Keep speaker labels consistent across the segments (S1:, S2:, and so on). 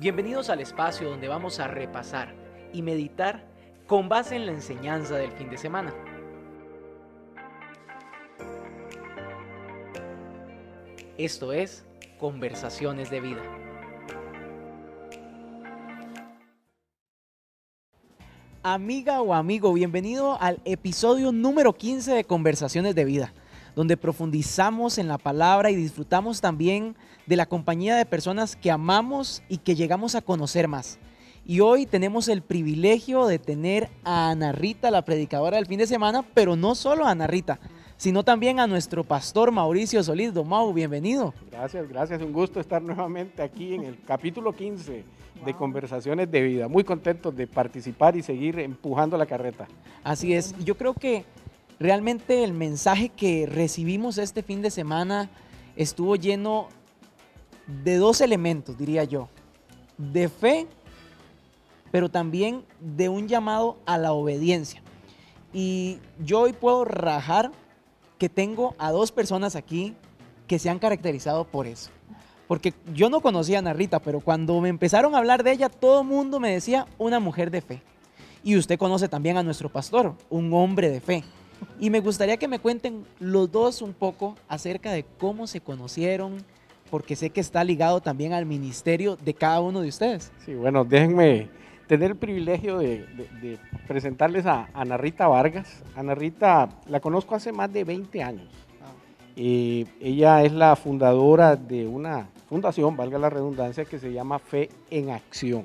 S1: Bienvenidos al espacio donde vamos a repasar y meditar con base en la enseñanza del fin de semana. Esto es Conversaciones de Vida. Amiga o amigo, bienvenido al episodio número 15 de Conversaciones de Vida, donde profundizamos en la palabra y disfrutamos también de la compañía de personas que amamos y que llegamos a conocer más. Y hoy tenemos el privilegio de tener a Ana Rita, la predicadora del fin de semana, pero no solo a Ana Rita, sino también a nuestro pastor Mauricio Solís. Don Mau, bienvenido.
S2: Gracias, gracias. Un gusto estar nuevamente aquí en el capítulo 15 de Conversaciones de Vida. Muy contentos de participar y seguir empujando la carreta.
S1: Así es. Yo creo que realmente el mensaje que recibimos este fin de semana estuvo lleno de dos elementos, diría yo. De fe, pero también de un llamado a la obediencia. Y yo hoy puedo rajar que tengo a dos personas aquí que se han caracterizado por eso. Porque yo no conocía a Ana Rita, pero cuando me empezaron a hablar de ella, todo el mundo me decía una mujer de fe. Y usted conoce también a nuestro pastor, un hombre de fe. Y me gustaría que me cuenten los dos un poco acerca de cómo se conocieron, porque sé que está ligado también al ministerio de cada uno de ustedes.
S2: Sí, bueno, déjenme tener el privilegio de, presentarles a Ana Rita Vargas. Ana Rita la conozco hace más de 20 años. y ella es la fundadora de una fundación, valga la redundancia, que se llama Fe en Acción.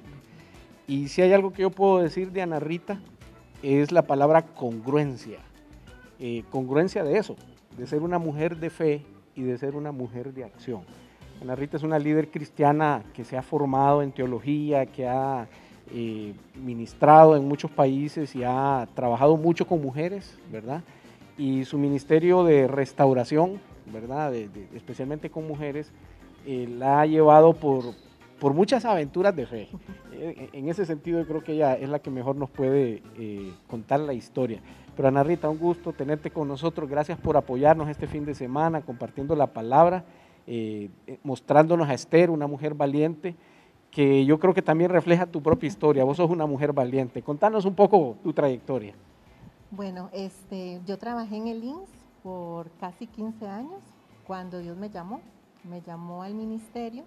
S2: Y si hay algo que yo puedo decir de Ana Rita, es la palabra congruencia. Eh, congruencia de eso, de ser una mujer de fe y de ser una mujer de acción. Ana Rita es una líder cristiana que se ha formado en teología, que ha eh, ministrado en muchos países y ha trabajado mucho con mujeres, ¿verdad? Y su ministerio de restauración, ¿verdad? especialmente con mujeres, eh, la ha llevado por, por muchas aventuras de fe. Eh, en ese sentido, creo que ella es la que mejor nos puede contar la historia. Pero Ana Rita, un gusto tenerte con nosotros. Gracias por apoyarnos este fin de semana, compartiendo la palabra. Eh, eh, mostrándonos a Esther, una mujer valiente, que yo creo que también refleja tu propia historia. Vos sos una mujer valiente. Contanos un poco tu trayectoria.
S3: Bueno, este, yo trabajé en el INS por casi 15 años cuando Dios me llamó. Me llamó al ministerio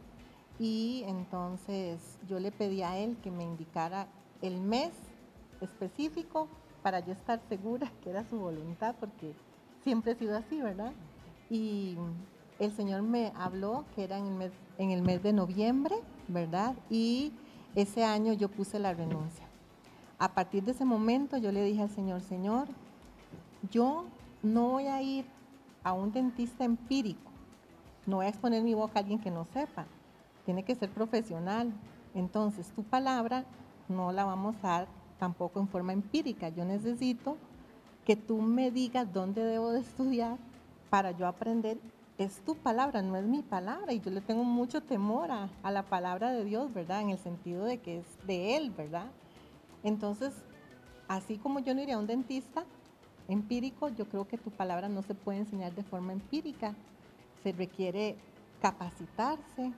S3: y entonces yo le pedí a él que me indicara el mes específico para yo estar segura que era su voluntad, porque siempre he sido así, ¿verdad? Y el Señor me habló que era en el, mes, en el mes de noviembre, ¿verdad? Y ese año yo puse la renuncia. A partir de ese momento yo le dije al Señor, Señor, yo no voy a ir a un dentista empírico, no voy a exponer mi boca a alguien que no sepa, tiene que ser profesional. Entonces tu palabra no la vamos a dar tampoco en forma empírica, yo necesito que tú me digas dónde debo de estudiar para yo aprender es tu palabra, no es mi palabra. Y yo le tengo mucho temor a, la palabra de Dios, ¿verdad? En el sentido de que es de Él, ¿verdad? Entonces, así como yo no iría a un dentista empírico, yo creo que tu palabra no se puede enseñar de forma empírica. Se requiere capacitarse.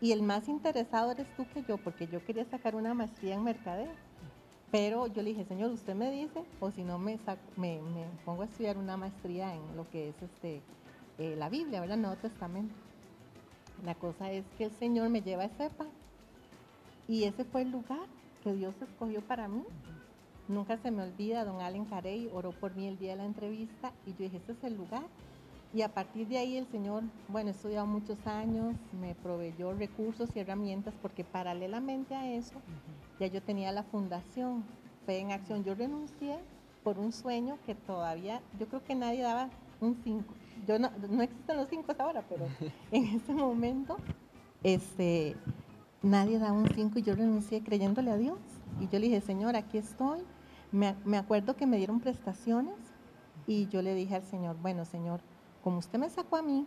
S3: Y el más interesado eres tú que yo, porque yo quería sacar una maestría en mercadeo. Pero yo le dije, Señor, usted me dice, o si no me, me, pongo a estudiar una maestría en lo que es este eh, la Biblia, ¿verdad? Nuevo Testamento. La cosa es que el Señor me lleva a Cepa y ese fue el lugar que Dios escogió para mí. Nunca se me olvida, don Allen Carey oró por mí el día de la entrevista y yo dije, este es el lugar. Y a partir de ahí el Señor, bueno, he estudiado muchos años, me proveyó recursos y herramientas porque paralelamente a eso ya yo tenía la fundación Fe en Acción. Yo renuncié por un sueño que todavía, yo creo que nadie daba un 5 yo no, no existen los cinco hasta ahora, pero en ese momento, este, nadie da un cinco y yo renuncié creyéndole a Dios. Y yo le dije, Señor, aquí estoy. Me, me acuerdo que me dieron prestaciones y yo le dije al Señor, bueno, Señor, como usted me sacó a mí,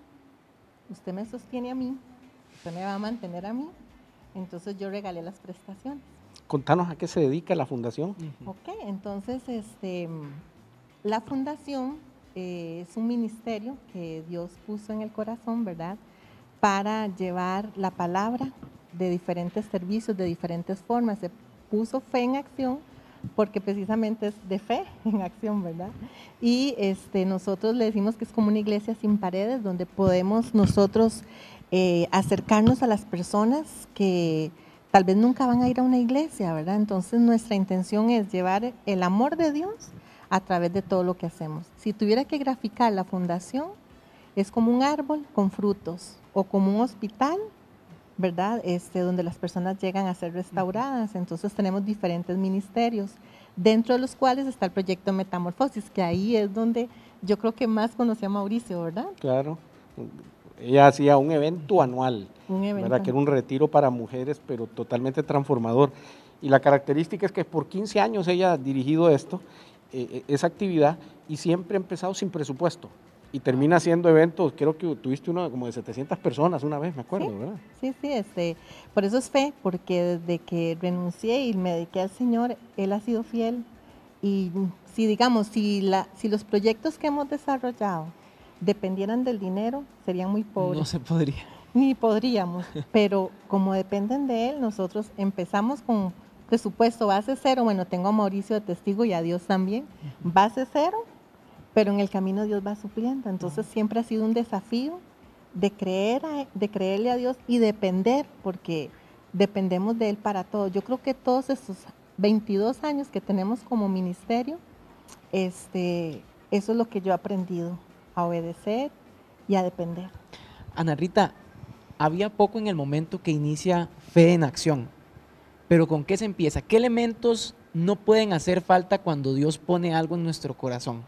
S3: usted me sostiene a mí, usted me va a mantener a mí, entonces yo regalé las prestaciones.
S2: Contanos a qué se dedica la fundación.
S3: Ok, entonces este, la fundación eh, es un ministerio que Dios puso en el corazón, ¿verdad? Para llevar la palabra de diferentes servicios, de diferentes formas. Se puso fe en acción porque precisamente es de fe en acción, ¿verdad? Y este, nosotros le decimos que es como una iglesia sin paredes, donde podemos nosotros eh, acercarnos a las personas que tal vez nunca van a ir a una iglesia, ¿verdad? Entonces nuestra intención es llevar el amor de Dios a través de todo lo que hacemos. Si tuviera que graficar la fundación, es como un árbol con frutos o como un hospital ¿verdad? Este, donde las personas llegan a ser restauradas. Entonces tenemos diferentes ministerios, dentro de los cuales está el proyecto Metamorfosis, que ahí es donde yo creo que más conocí a Mauricio, ¿verdad?
S2: Claro. Ella hacía un evento anual, un evento. ¿verdad? que era un retiro para mujeres, pero totalmente transformador. Y la característica es que por 15 años ella ha dirigido esto, eh, eh, esa actividad, y siempre ha empezado sin presupuesto y termina haciendo eventos, creo que tuviste uno como de 700 personas una vez, me acuerdo,
S3: sí,
S2: ¿verdad?
S3: Sí, sí, este, por eso es fe, porque desde que renuncié y me dediqué al Señor, Él ha sido fiel. Y si digamos, si, la, si los proyectos que hemos desarrollado dependieran del dinero, serían muy pobres.
S1: No se podría.
S3: Ni podríamos, pero como dependen de Él, nosotros empezamos con presupuesto base cero, bueno, tengo a Mauricio de testigo y a Dios también, base cero, pero en el camino Dios va supliendo. Entonces siempre ha sido un desafío de creer, de creerle a Dios y depender, porque dependemos de Él para todo. Yo creo que todos estos 22 años que tenemos como ministerio, este, eso es lo que yo he aprendido, a obedecer y a depender.
S1: Ana Rita, había poco en el momento que inicia Fe en Acción, pero ¿con qué se empieza? ¿Qué elementos no pueden hacer falta cuando Dios pone algo en nuestro corazón?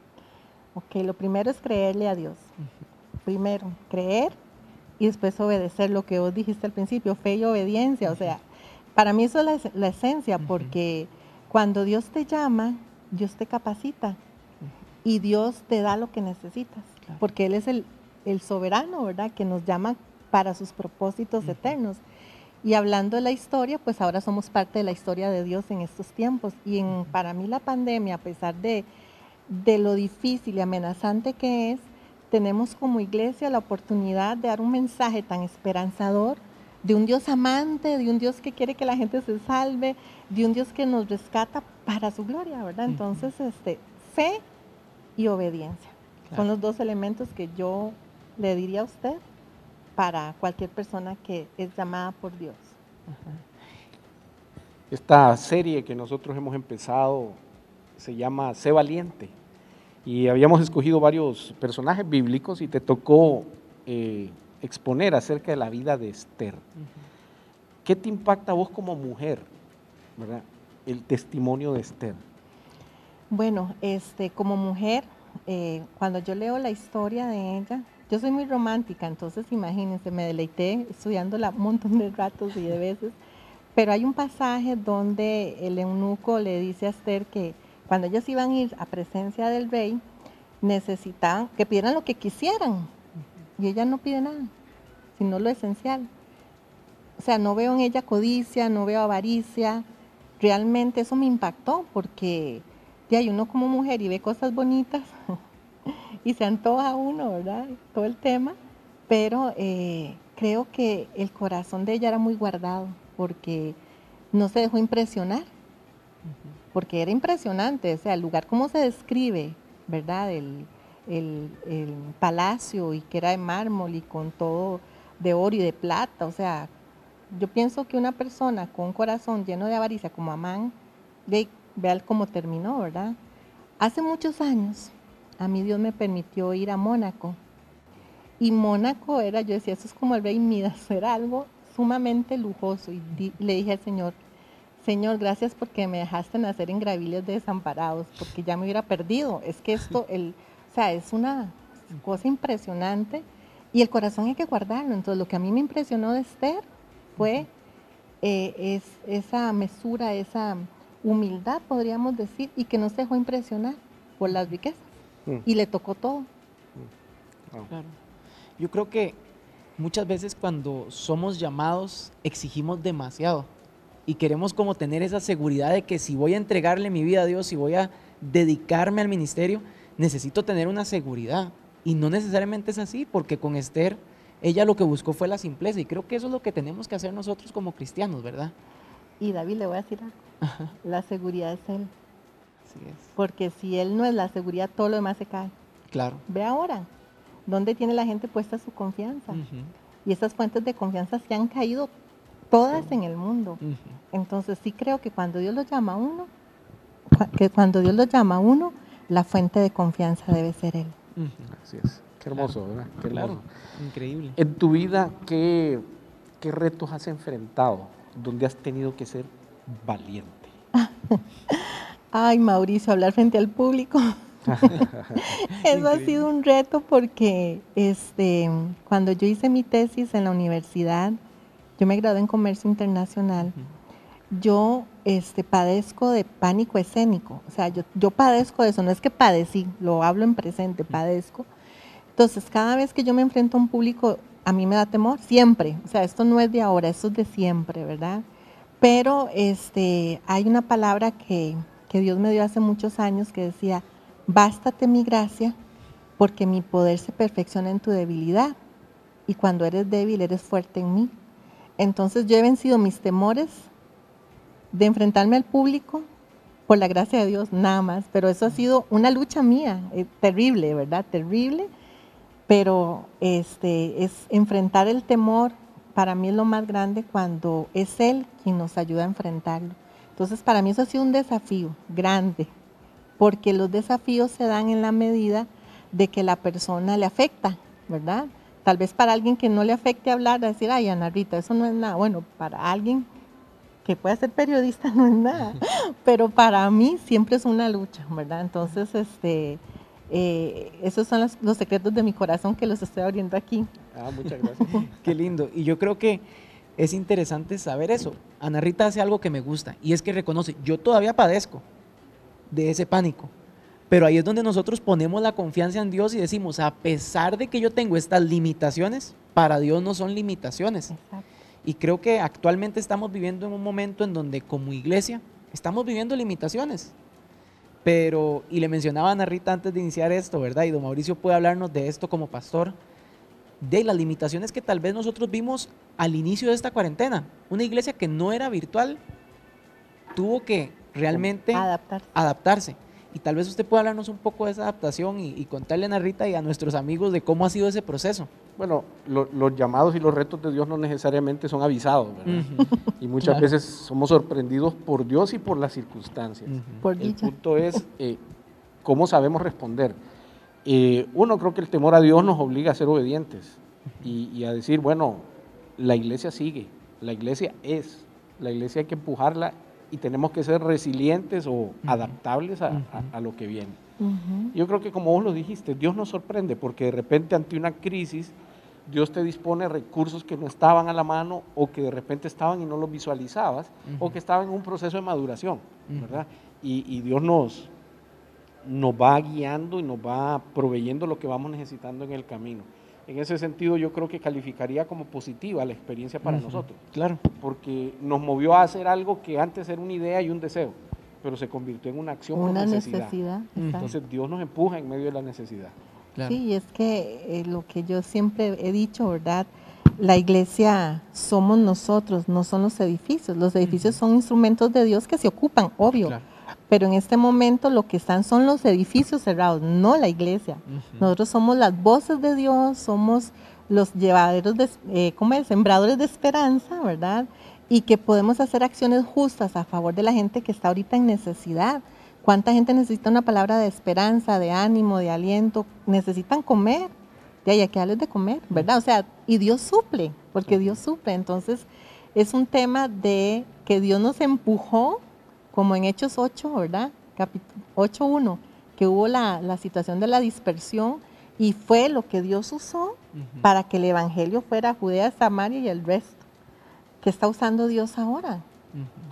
S3: Ok, lo primero es creerle a Dios. Primero, creer y después obedecer lo que vos dijiste al principio, fe y obediencia. O sea, para mí eso es la, esencia, porque cuando Dios te llama, Dios te capacita y Dios te da lo que necesitas, porque Él es el, soberano, ¿verdad? Que nos llama para sus propósitos eternos. Y hablando de la historia, pues ahora somos parte de la historia de Dios en estos tiempos. Y en, para mí la pandemia, a pesar de de lo difícil y amenazante que es, tenemos como iglesia la oportunidad de dar un mensaje tan esperanzador de un Dios amante, de un Dios que quiere que la gente se salve, de un Dios que nos rescata para su gloria, ¿verdad? Entonces, este, fe y obediencia son los dos elementos que yo le diría a usted para cualquier persona que es llamada por Dios.
S2: Esta serie que nosotros hemos empezado se llama Sé valiente. Y habíamos escogido varios personajes bíblicos y te tocó eh, exponer acerca de la vida de Esther. ¿Qué te impacta a vos como mujer, verdad? El testimonio de Esther.
S3: Bueno, este, como mujer, eh, cuando yo leo la historia de ella, yo soy muy romántica, entonces imagínense, me deleité estudiándola un montón de ratos y de veces, pero hay un pasaje donde el eunuco le dice a Esther que cuando ellos iban a ir a presencia del rey, necesitaban que pidieran lo que quisieran. Y ella no pide nada, sino lo esencial. O sea, no veo en ella codicia, no veo avaricia. Realmente eso me impactó porque ya hay uno como mujer y ve cosas bonitas y se antoja uno, ¿verdad? Todo el tema. Pero eh, creo que el corazón de ella era muy guardado porque no se dejó impresionar porque era impresionante, o sea, el lugar como se describe, ¿verdad? El, palacio y que era de mármol y con todo de oro y de plata, o sea, yo pienso que una persona con un corazón lleno de avaricia como Amán, ve, vea cómo terminó, ¿verdad? Hace muchos años, a mí Dios me permitió ir a Mónaco. Y Mónaco era, yo decía, eso es como el rey Midas, era algo sumamente lujoso. Y le dije al Señor, Señor, gracias porque me dejaste nacer en Graviles de Desamparados, porque ya me hubiera perdido. Es que esto, el, o sea, es una cosa impresionante y el corazón hay que guardarlo. Entonces, lo que a mí me impresionó de Esther fue eh, es, esa mesura, esa humildad, podríamos decir, y que no se dejó impresionar por las riquezas. Mm. Y le tocó todo.
S1: Mm. Yo creo que muchas veces cuando somos llamados exigimos demasiado y queremos como tener esa seguridad de que si voy a entregarle mi vida a Dios, si voy a dedicarme al ministerio, necesito tener una seguridad. Y no necesariamente es así, porque con Esther ella lo que buscó fue la simpleza y creo que eso es lo que tenemos que hacer nosotros como cristianos, ¿verdad?
S3: Y David, le voy a decir algo. La seguridad es Él.
S1: Así es.
S3: Porque si Él no es la seguridad, todo lo demás se cae.
S1: Claro.
S3: Ve ahora, ¿dónde tiene la gente puesta su confianza? Y esas fuentes de confianza se han caído todas en el mundo. Entonces sí creo que cuando Dios lo llama a uno, que cuando Dios lo llama a uno, la fuente de confianza debe ser Él.
S2: Así es. Qué hermoso, ¿verdad? Qué
S1: Claro,
S2: hermoso.
S1: increíble.
S2: En tu vida, ¿qué, ¿qué retos has enfrentado donde has tenido que ser valiente?
S3: Ay, Mauricio, hablar frente al público. Eso ha sido un reto porque este, cuando yo hice mi tesis en la universidad, yo me gradué en comercio internacional, yo este, padezco de pánico escénico. O sea, yo, yo padezco de eso, no es que padecí, lo hablo en presente, padezco. Entonces, cada vez que yo me enfrento a un público, a mí me da temor, siempre. O sea, esto no es de ahora, esto es de siempre, ¿verdad? Pero este, hay una palabra que, que Dios me dio hace muchos años que decía, bástate mi gracia, porque mi poder se perfecciona en tu debilidad. Y cuando eres débil, eres fuerte en mí. Entonces yo he vencido mis temores de enfrentarme al público por la gracia de Dios, nada más. Pero eso ha sido una lucha mía, eh, terrible, ¿verdad? Terrible. Pero este, es enfrentar el temor, para mí es lo más grande cuando es Él quien nos ayuda a enfrentarlo. Entonces, para mí eso ha sido un desafío grande, porque los desafíos se dan en la medida de que la persona le afecta, ¿verdad? Tal vez para alguien que no le afecte hablar, decir, ay, Ana Rita, eso no es nada. Bueno, para alguien que pueda ser periodista no es nada, pero para mí siempre es una lucha, ¿verdad? Entonces, este, eh, esos son los, los secretos de mi corazón que los estoy abriendo aquí.
S2: Ah, muchas gracias.
S1: Qué lindo. Y yo creo que es interesante saber eso. Ana Rita hace algo que me gusta y es que reconoce, yo todavía padezco de ese pánico. Pero ahí es donde nosotros ponemos la confianza en Dios y decimos, a pesar de que yo tengo estas limitaciones, para Dios no son limitaciones.
S3: Exacto.
S1: Y creo que actualmente estamos viviendo en un momento en donde como iglesia estamos viviendo limitaciones. Pero, y le mencionaba a Ana Rita antes de iniciar esto, ¿verdad? Y don Mauricio puede hablarnos de esto como pastor, de las limitaciones que tal vez nosotros vimos al inicio de esta cuarentena. Una iglesia que no era virtual tuvo que realmente
S3: Adaptarse.
S1: adaptarse. Y tal vez usted pueda hablarnos un poco de esa adaptación y, y contarle a Ana Rita y a nuestros amigos de cómo ha sido ese proceso.
S2: Bueno, lo- los llamados y los retos de Dios no necesariamente son avisados, ¿verdad? Y muchas
S1: Claro.
S2: veces somos sorprendidos por Dios y por las circunstancias.
S3: Por
S2: El
S3: dicha.
S2: punto es eh, cómo sabemos responder. Eh, uno, creo que el temor a Dios nos obliga a ser obedientes y, y a decir, bueno, la iglesia sigue, la iglesia es, la iglesia hay que empujarla y tenemos que ser resilientes o adaptables a- a- a lo que viene. Yo creo que como vos lo dijiste, Dios nos sorprende porque de repente ante una crisis, Dios te dispone recursos que no estaban a la mano o que de repente estaban y no los visualizabas o que estaban en un proceso de maduración. ¿verdad? Y, y Dios nos, nos va guiando y nos va proveyendo lo que vamos necesitando en el camino. En ese sentido, yo creo que calificaría como positiva la experiencia para nosotros,
S1: Claro.
S2: porque nos movió a hacer algo que antes era una idea y un deseo, pero se convirtió en una acción por
S3: Una
S2: necesidad.
S3: necesidad. Exacto.
S2: Entonces Dios nos empuja en medio de la necesidad.
S1: claro.
S3: Sí, y es que eh, lo que yo siempre he dicho, ¿verdad? La iglesia somos nosotros, no son los edificios. Los edificios son instrumentos de Dios que se ocupan, obvio.
S1: Claro.
S3: Pero en este momento lo que están son los edificios cerrados, no la iglesia.
S1: Ujú.
S3: Nosotros somos las voces de Dios, somos los llevaderos, de, eh, ¿cómo es? Sembradores de esperanza, ¿verdad? Y que podemos hacer acciones justas a favor de la gente que está ahorita en necesidad. ¿Cuánta gente necesita una palabra de esperanza, de ánimo, de aliento? Necesitan comer. Ya hay que darles de comer, ¿verdad? O sea, y Dios suple, porque Dios suple. Entonces, es un tema de que Dios nos empujó, como en Hechos 8, ¿verdad? Capítulo 8.1, que hubo la, la situación de la dispersión y fue lo que Dios usó para que el Evangelio fuera a Judea, Samaria y el resto. ¿Qué está usando Dios ahora?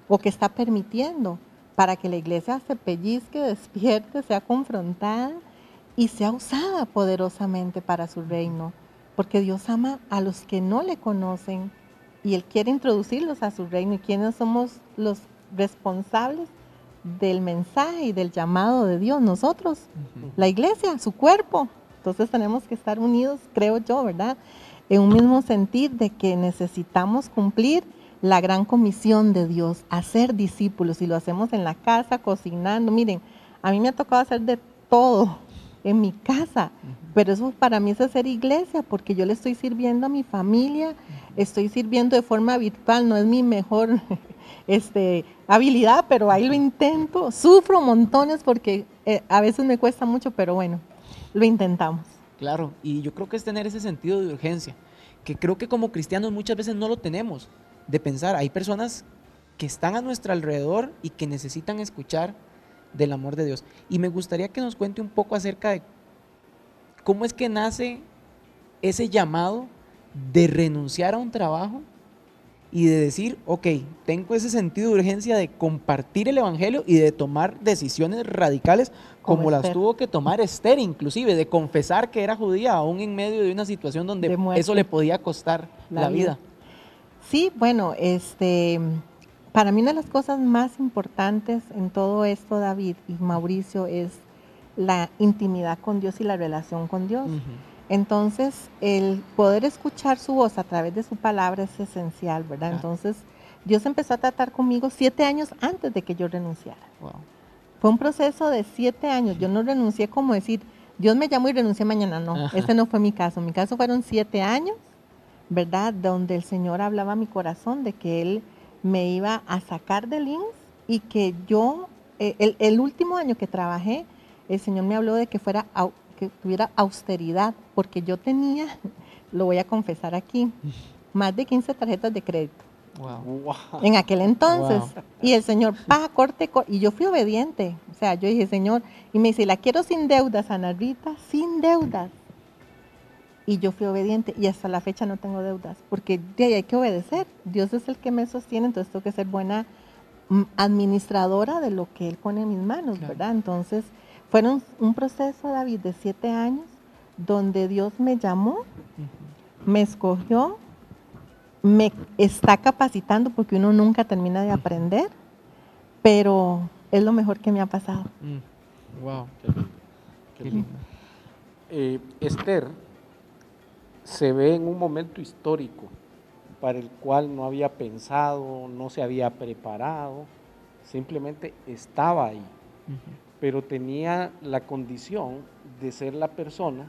S3: ¿O qué está permitiendo? Para que la iglesia se pellizque, despierte, sea confrontada y sea usada poderosamente para su reino. Porque Dios ama a los que no le conocen y Él quiere introducirlos a su reino. ¿Y quiénes somos los responsables del mensaje y del llamado de Dios? Nosotros la iglesia, su cuerpo. Entonces tenemos que estar unidos, creo yo, ¿verdad? en un mismo sentir de que necesitamos cumplir la gran comisión de Dios, hacer discípulos, y lo hacemos en la casa, cocinando. Miren, a mí me ha tocado hacer de todo en mi casa, pero eso para mí es hacer iglesia, porque yo le estoy sirviendo a mi familia, estoy sirviendo de forma virtual, no es mi mejor este, habilidad, pero ahí lo intento, sufro montones porque eh, a veces me cuesta mucho, pero bueno, lo intentamos.
S1: Claro, y yo creo que es tener ese sentido de urgencia, que creo que como cristianos muchas veces no lo tenemos de pensar, hay personas que están a nuestro alrededor y que necesitan escuchar del amor de Dios. Y me gustaría que nos cuente un poco acerca de cómo es que nace ese llamado de renunciar a un trabajo y de decir, ok, tengo ese sentido de urgencia de compartir el Evangelio y de tomar decisiones radicales como,
S3: Como
S1: las tuvo que tomar Esther, inclusive, de confesar que era judía, aún en medio de una situación donde eso le podía costar la,
S3: La
S1: vida.
S3: vida. Sí, bueno, este, para mí una de las cosas más importantes en todo esto, David y Mauricio, es la intimidad con Dios y la relación con Dios. Entonces, el poder escuchar su voz a través de su palabra es esencial, ¿verdad? Entonces, Dios empezó a tratar conmigo siete años antes de que yo renunciara.
S1: Wow.
S3: Fue un proceso de siete años. Yo no renuncié como decir, Dios me llamó y renuncié mañana. No,
S1: Ajá.
S3: ese no fue mi caso. Mi caso fueron siete años, ¿verdad? Donde el Señor hablaba a mi corazón de que Él me iba a sacar del INS y que yo, eh, el, el último año que trabajé, el Señor me habló de que fuera que tuviera austeridad, porque yo tenía, lo voy a confesar aquí, más de 15 tarjetas de crédito
S1: Wow.
S3: En aquel entonces.
S1: Wow.
S3: Y el Señor, pa, corte, co-". y yo fui obediente. O sea, yo dije, Señor, y me dice, la quiero sin deudas, Ana Rita, sin deudas. Y yo fui obediente y hasta la fecha no tengo deudas, porque de ahí hay que obedecer. Dios es el que me sostiene, entonces tengo que ser buena mm, administradora de lo que Él pone en mis manos,
S1: Claro.
S3: ¿verdad? Entonces, fueron un proceso, David, de siete años, donde Dios me llamó, me escogió, me está capacitando porque uno nunca termina de aprender, pero es lo mejor que me ha pasado.
S1: Mm. Wow.
S2: Qué lindo, qué lindo. Eh, Esther se ve en un momento histórico para el cual no había pensado, no se había preparado, simplemente estaba ahí, pero tenía la condición de ser la persona,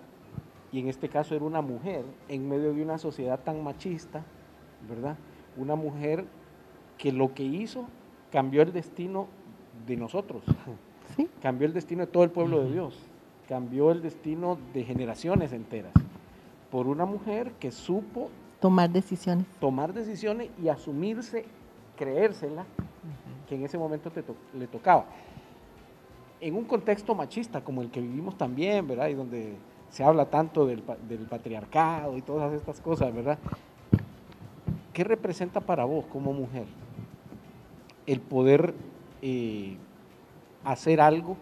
S2: y en este caso era una mujer, en medio de una sociedad tan machista, ¿verdad? Una mujer que lo que hizo cambió el destino de nosotros
S3: ¿sí?
S2: cambió el destino de todo el pueblo de. Dios, cambió el destino de generaciones enteras, por una mujer que supo
S3: Tomar decisiones.
S2: tomar decisiones y asumirse, creérsela, que en ese momento te to- le tocaba. En un contexto machista como el que vivimos también, ¿verdad? Y donde se habla tanto del, pa- del patriarcado y todas estas cosas, ¿verdad? ¿Qué representa para vos como mujer el poder eh, hacer algo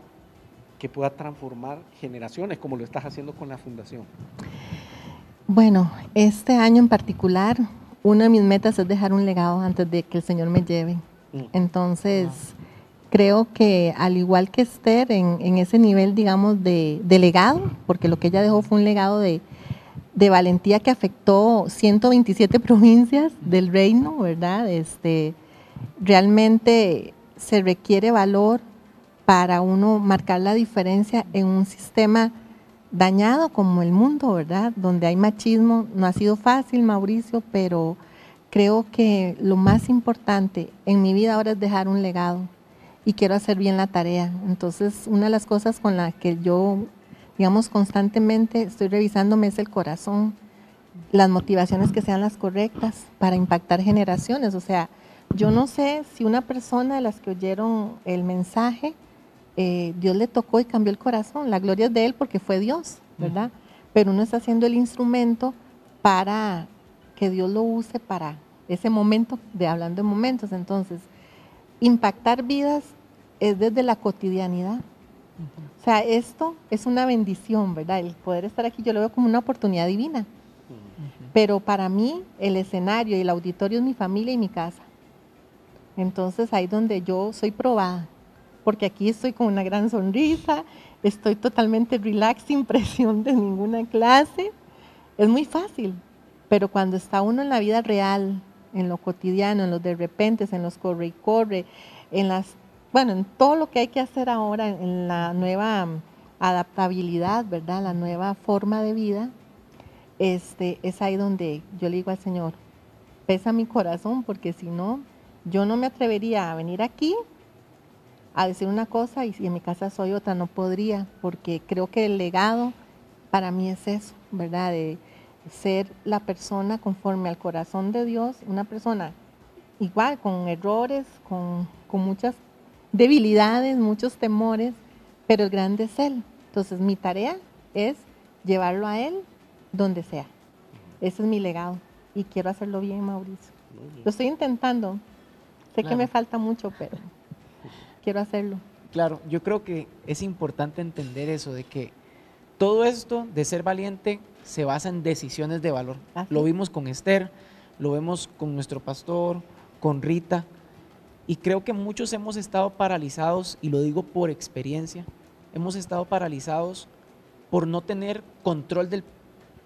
S2: que pueda transformar generaciones como lo estás haciendo con la fundación?
S3: Bueno, este año en particular, una de mis metas es dejar un legado antes de que el Señor me lleve.
S2: Mm.
S3: Entonces, creo que al igual que Esther, en, en ese nivel, digamos, de, de legado, porque lo que ella dejó fue un legado de, de valentía que afectó 127 provincias del reino, ¿verdad? Este, realmente se requiere valor para uno marcar la diferencia en un sistema dañado como el mundo, ¿verdad? Donde hay machismo. No ha sido fácil, Mauricio, pero creo que lo más importante en mi vida ahora es dejar un legado y quiero hacer bien la tarea. Entonces, una de las cosas con las que yo, digamos, constantemente estoy revisándome es el corazón, las motivaciones que sean las correctas para impactar generaciones. O sea, yo no sé si una persona de las que oyeron el mensaje, eh, Dios le tocó y cambió el corazón. La gloria es de Él porque fue Dios, ¿verdad? Pero uno está haciendo el instrumento para que Dios lo use para ese momento, de hablando de momentos. Entonces, impactar vidas es desde la cotidianidad. O sea, esto es una bendición, ¿verdad? El poder estar aquí yo lo veo como una oportunidad divina. Pero para mí el escenario y el auditorio es mi familia y mi casa. Entonces ahí donde yo soy probada, porque aquí estoy con una gran sonrisa, estoy totalmente relax, sin presión de ninguna clase. Es muy fácil, Pero cuando está uno en la vida real, en lo cotidiano, en los de repente, en los corre y corre, en las, bueno, en todo lo que hay que hacer ahora, en la nueva adaptabilidad, ¿verdad? La nueva forma de vida, este, es ahí donde yo le digo al Señor, pesa mi corazón, porque si no, yo no me atrevería a venir aquí a decir una cosa y si en mi casa soy otra, no podría, porque creo que el legado para mí es eso, ¿verdad? De ser la persona conforme al corazón de Dios, una persona igual, con errores, con, con muchas debilidades, muchos temores, pero el grande es Él. Entonces mi tarea es llevarlo a Él donde sea. Ese es mi legado y quiero hacerlo bien, Mauricio. Lo estoy intentando. Sé que me falta mucho, pero quiero hacerlo.
S1: Claro, yo creo que es importante entender eso, de que todo esto de ser valiente se basa en decisiones de valor. Lo vimos con Esther, lo vemos con nuestro pastor, con Rita, y creo que muchos hemos estado paralizados, y lo digo por experiencia, hemos estado paralizados por no tener control del,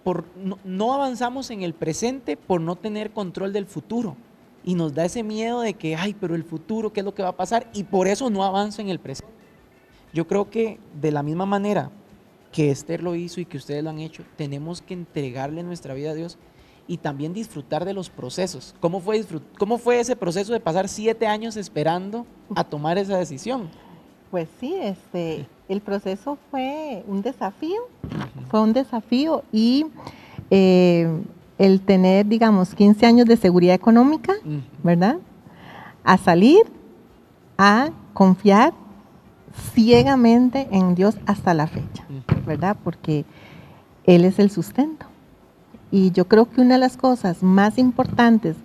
S1: por no, no avanzamos en el presente por no tener control del futuro y nos da ese miedo de que, ay, pero el futuro, ¿qué es lo que va a pasar? Y por eso no avanzo en el presente. Yo creo que de la misma manera que Esther lo hizo y que ustedes lo han hecho, tenemos que entregarle nuestra vida a Dios y también disfrutar de los procesos. ¿Cómo fue, cómo fue ese proceso de pasar siete años esperando a tomar esa decisión?
S3: Pues sí, este, el proceso fue un desafío, fue un desafío y eh, el tener, digamos, 15 años de seguridad económica, ¿verdad? A salir a confiar ciegamente en Dios hasta la fecha, ¿verdad? Porque Él es el sustento. Y yo creo que una de las cosas más importantes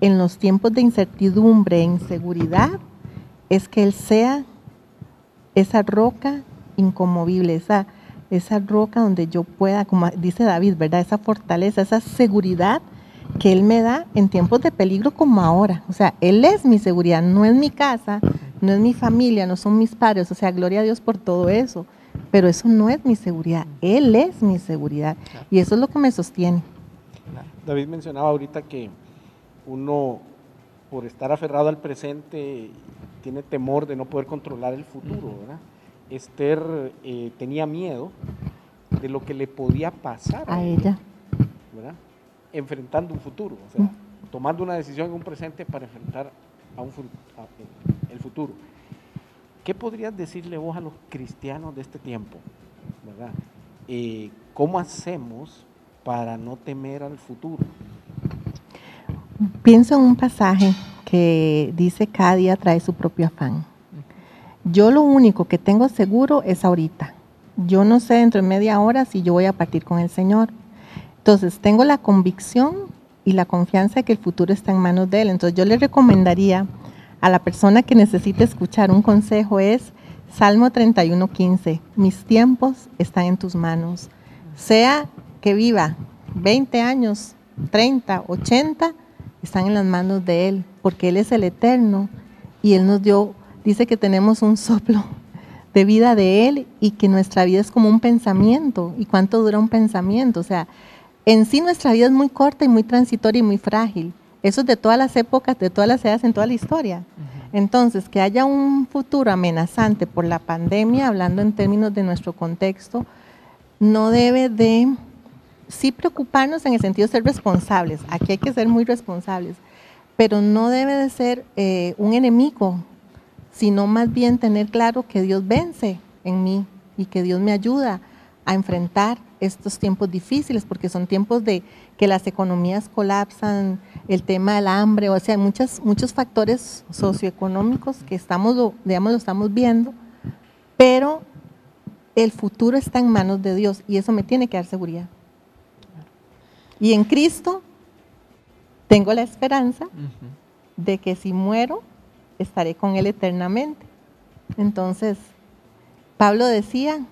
S3: en los tiempos de incertidumbre e inseguridad es que Él sea esa roca incomovible, esa esa roca donde yo pueda, como dice David, ¿verdad? Esa fortaleza, esa seguridad que Él me da en tiempos de peligro como ahora. O sea, Él es mi seguridad, no es mi casa, no es mi familia, no son mis padres. O sea, gloria a Dios por todo eso. Pero eso no es mi seguridad, Él es mi seguridad. Y eso es lo que me sostiene.
S2: David mencionaba ahorita que uno, por estar aferrado al presente, tiene temor de no poder controlar el futuro, ¿verdad? Esther eh, tenía miedo de lo que le podía pasar
S3: a, ella,
S2: ¿verdad? enfrentando un futuro, o sea, tomando una decisión en un presente para enfrentar a un, el futuro. ¿Qué podrías decirle vos a los cristianos de este tiempo? ¿verdad? Eh, ¿Cómo hacemos para no temer al futuro?
S3: Pienso en un pasaje que dice cada día trae su propio afán. Yo lo único que tengo seguro es ahorita. Yo no sé dentro de media hora si yo voy a partir con el Señor. Entonces, tengo la convicción y la confianza de que el futuro está en manos de Él. Entonces, yo le recomendaría a la persona que necesite escuchar un consejo es Salmo 31.15. Mis tiempos están en tus manos. Sea que viva 20 años, 30, 80, están en las manos de Él, porque Él es el eterno y Él nos dio dice que tenemos un soplo de vida de Él y que nuestra vida es como un pensamiento. ¿Y cuánto dura un pensamiento? O sea, en sí nuestra vida es muy corta y muy transitoria y muy frágil. Eso es de todas las épocas, de todas las edades, en toda la historia. Entonces, que haya un futuro amenazante por la pandemia, hablando en términos de nuestro contexto, no debe de, sí preocuparnos en el sentido de ser responsables. Aquí hay que ser muy responsables, pero no debe de ser eh, un enemigo sino más bien tener claro que Dios vence en mí y que Dios me ayuda a enfrentar estos tiempos difíciles, porque son tiempos de que las economías colapsan, el tema del hambre, o sea, hay muchos, muchos factores socioeconómicos que estamos, digamos, lo estamos viendo, pero el futuro está en manos de Dios y eso me tiene que dar seguridad. Y en Cristo tengo la esperanza de que si muero, estaré con Él eternamente. Entonces, Pablo decía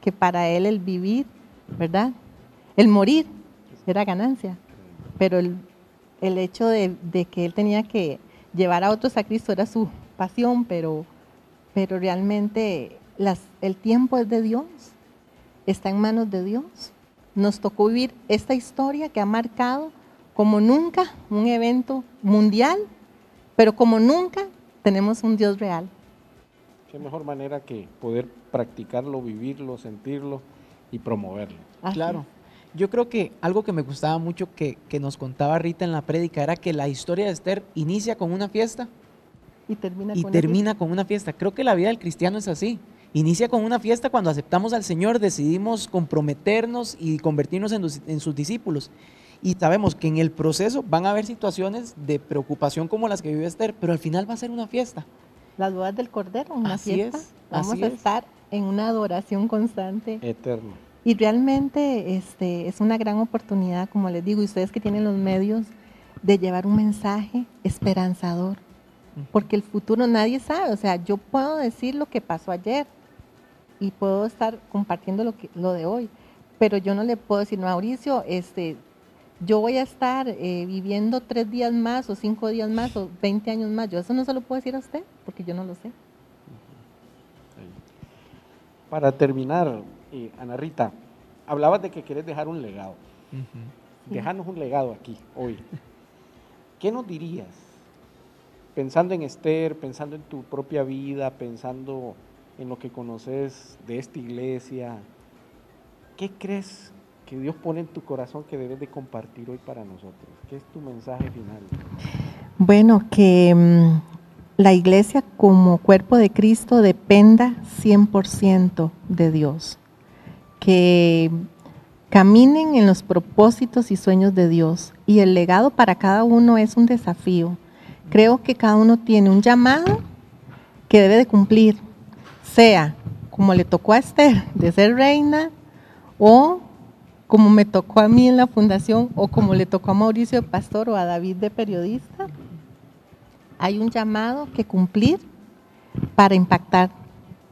S3: que para Él el vivir, ¿verdad? El morir era ganancia, pero el, hecho de, que Él tenía que llevar a otros a Cristo era su pasión, pero, pero realmente el tiempo es de Dios, está en manos de Dios nos tocó vivir esta historia que ha marcado como nunca un evento mundial, pero como nunca tenemos un Dios real.
S2: Qué mejor manera que poder practicarlo, vivirlo, sentirlo y promoverlo.
S1: claro. Yo creo que algo que me gustaba mucho que, nos contaba Rita en la prédica era que la historia de Esther inicia con una fiesta
S3: y termina,
S1: y
S3: con,
S1: termina
S3: una
S1: con una fiesta. Creo que la vida del cristiano es así. Inicia con una fiesta cuando aceptamos al Señor, decidimos comprometernos y convertirnos en, en sus discípulos. Y sabemos que en el proceso van a haber situaciones de preocupación como las que vive Esther, pero al final va a ser una fiesta.
S3: Las bodas del Cordero, una
S1: así
S3: fiesta.
S1: Es,
S3: Vamos a estar en una adoración constante.
S2: Eterno.
S3: Y realmente este, es una gran oportunidad, como les digo, y ustedes que tienen los medios, de llevar un mensaje esperanzador. Porque el futuro nadie sabe. O sea, yo puedo decir lo que pasó ayer y puedo estar compartiendo lo, que, lo de hoy. Pero yo no le puedo decir, Mauricio, este, yo voy a estar eh, viviendo tres días más o cinco días más o 20 años más. Yo eso no se lo puedo decir a usted porque yo no lo sé.
S2: Para terminar, eh, Ana Rita, hablabas de que quieres dejar un legado. Dejarnos un legado aquí, hoy. ¿Qué nos dirías? Pensando en Esther, pensando en tu propia vida, pensando en lo que conoces de esta iglesia, ¿qué crees que Dios pone en tu corazón que debes de compartir hoy para nosotros? ¿Qué es tu mensaje final?
S3: Bueno, que mm, la iglesia como cuerpo de Cristo dependa 100% de Dios. Que caminen en los propósitos y sueños de Dios. Y el legado para cada uno es un desafío. Creo que cada uno tiene un llamado que debe de cumplir, sea como le tocó a Esther de ser reina o como me tocó a mí en la fundación o como le tocó a Mauricio de pastor o a David de periodista, hay un llamado que cumplir para impactar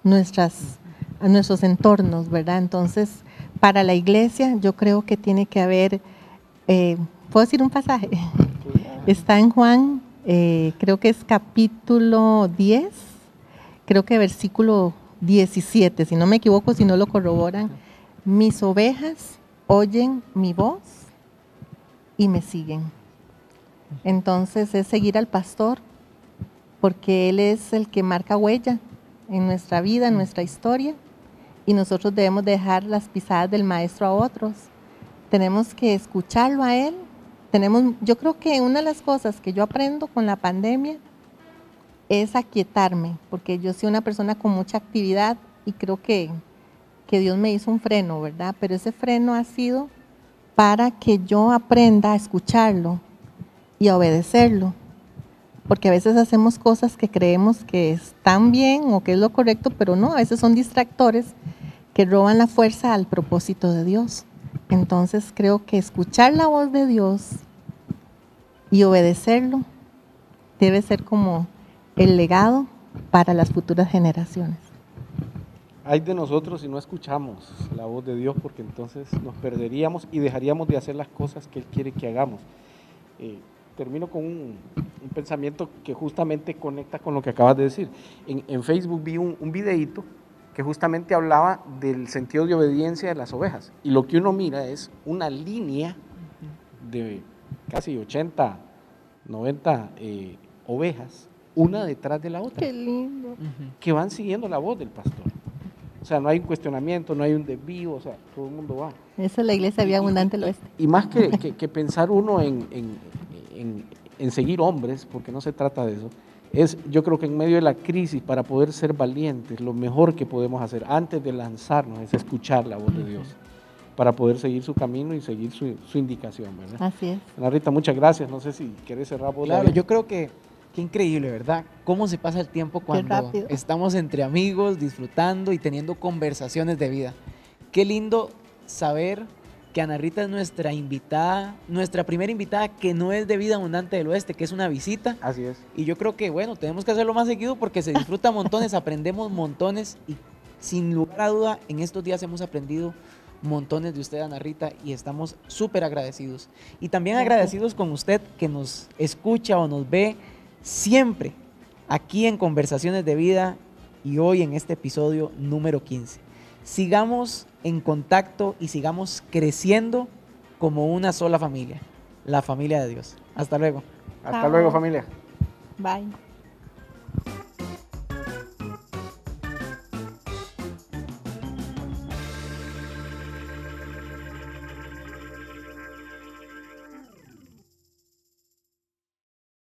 S3: nuestras, a nuestros entornos, ¿verdad? Entonces, para la iglesia yo creo que tiene que haber, eh, ¿puedo decir un pasaje? Está en Juan, eh, creo que es capítulo 10, creo que versículo 17, si no me equivoco, si no lo corroboran, mis ovejas oyen mi voz y me siguen. Entonces es seguir al pastor, porque Él es el que marca huella en nuestra vida, en nuestra historia, y nosotros debemos dejar las pisadas del Maestro a otros. Tenemos que escucharlo a Él. Tenemos, yo creo que una de las cosas que yo aprendo con la pandemia es aquietarme, porque yo soy una persona con mucha actividad y creo que que Dios me hizo un freno, ¿verdad? Pero ese freno ha sido para que yo aprenda a escucharlo y a obedecerlo. Porque a veces hacemos cosas que creemos que están bien o que es lo correcto, pero no, a veces son distractores que roban la fuerza al propósito de Dios. Entonces creo que escuchar la voz de Dios y obedecerlo debe ser como el legado para las futuras generaciones
S2: hay de nosotros si no escuchamos la voz de Dios, porque entonces nos perderíamos y dejaríamos de hacer las cosas que Él quiere que hagamos. Eh, termino con un, pensamiento que justamente conecta con lo que acabas de decir. En, Facebook vi un, un videíto que justamente hablaba del sentido de obediencia de las ovejas. Y lo que uno mira es una línea de casi 80, 90 eh, ovejas, una detrás de la otra.
S3: Qué lindo.
S2: Que van siguiendo la voz del pastor. O sea, no hay un cuestionamiento, no hay un desvío, o sea, todo el mundo va.
S3: Esa es la iglesia vía abundante el oeste.
S2: Y más que, que, pensar uno en, en, en, seguir hombres, porque no se trata de eso, es yo creo que en medio de la crisis, para poder ser valientes, lo mejor que podemos hacer antes de lanzarnos es escuchar la voz de Dios, para poder seguir su camino y seguir su, su indicación, ¿verdad?
S3: Así es.
S2: Ana Rita, muchas gracias. No sé si quieres cerrar por
S1: Claro, yo creo que Qué increíble, ¿verdad? ¿Cómo se pasa el tiempo cuando estamos entre amigos, disfrutando y teniendo conversaciones de vida? Qué lindo saber que Ana Rita es nuestra invitada, nuestra primera invitada que no es de Vida Abundante del Oeste, que es una visita.
S2: Así es.
S1: Y yo creo que, bueno, tenemos que hacerlo más seguido porque se disfruta montones, aprendemos montones y sin lugar a duda en estos días hemos aprendido montones de usted, Ana Rita, y estamos súper agradecidos. Y también agradecidos con usted que nos escucha o nos ve siempre aquí en Conversaciones de Vida y hoy en este episodio número 15. Sigamos en contacto y sigamos creciendo como una sola familia, la familia de Dios. Hasta luego.
S2: Hasta luego familia.
S3: Bye.